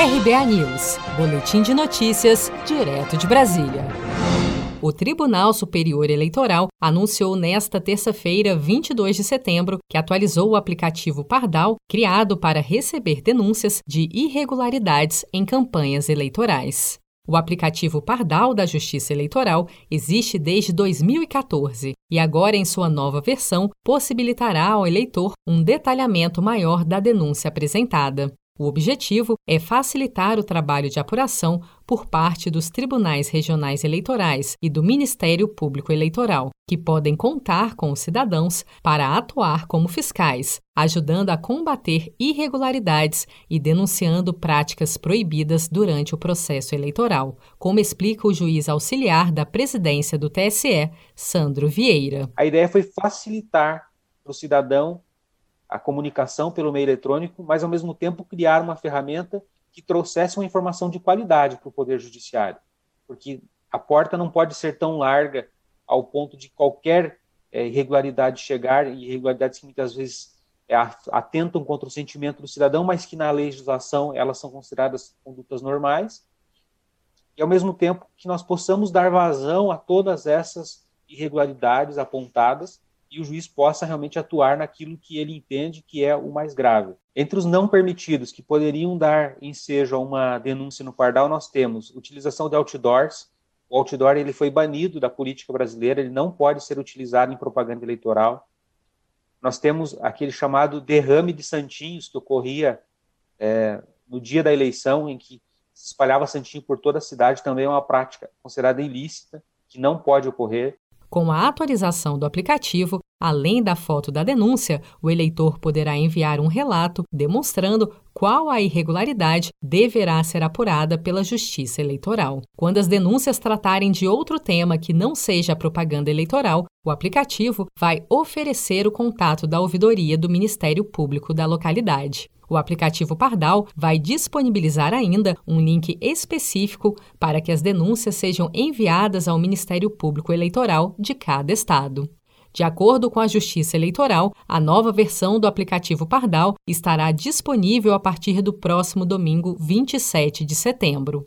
RBA News, Boletim de Notícias, direto de Brasília. O Tribunal Superior Eleitoral anunciou nesta terça-feira, 22 de setembro, que atualizou o aplicativo Pardal, criado para receber denúncias de irregularidades em campanhas eleitorais. O aplicativo Pardal da Justiça Eleitoral existe desde 2014 e agora, em sua nova versão, possibilitará ao eleitor um detalhamento maior da denúncia apresentada. O objetivo é facilitar o trabalho de apuração por parte dos tribunais regionais eleitorais e do Ministério Público Eleitoral, que podem contar com os cidadãos para atuar como fiscais, ajudando a combater irregularidades e denunciando práticas proibidas durante o processo eleitoral, como explica o juiz auxiliar da presidência do TSE, Sandro Vieira. A ideia foi facilitar o cidadão a comunicação pelo meio eletrônico, mas ao mesmo tempo criar uma ferramenta que trouxesse uma informação de qualidade para o Poder Judiciário. Porque a porta não pode ser tão larga ao ponto de qualquer é, irregularidade chegar, irregularidades que muitas vezes é, atentam contra o sentimento do cidadão, mas que na legislação elas são consideradas condutas normais, e ao mesmo tempo que nós possamos dar vazão a todas essas irregularidades apontadas e o juiz possa realmente atuar naquilo que ele entende que é o mais grave. Entre os não permitidos que poderiam dar ensejo a uma denúncia no Pardal, nós temos utilização de outdoors. O outdoor ele foi banido da política brasileira, ele não pode ser utilizado em propaganda eleitoral. Nós temos aquele chamado derrame de santinhos que ocorria é, no dia da eleição, em que se espalhava santinho por toda a cidade, também é uma prática considerada ilícita, que não pode ocorrer. Com a atualização do aplicativo, além da foto da denúncia, o eleitor poderá enviar um relato demonstrando qual a irregularidade deverá ser apurada pela Justiça Eleitoral. Quando as denúncias tratarem de outro tema que não seja propaganda eleitoral, o aplicativo vai oferecer o contato da ouvidoria do Ministério Público da localidade. O aplicativo Pardal vai disponibilizar ainda um link específico para que as denúncias sejam enviadas ao Ministério Público Eleitoral de cada estado. De acordo com a Justiça Eleitoral, a nova versão do aplicativo Pardal estará disponível a partir do próximo domingo, 27 de setembro.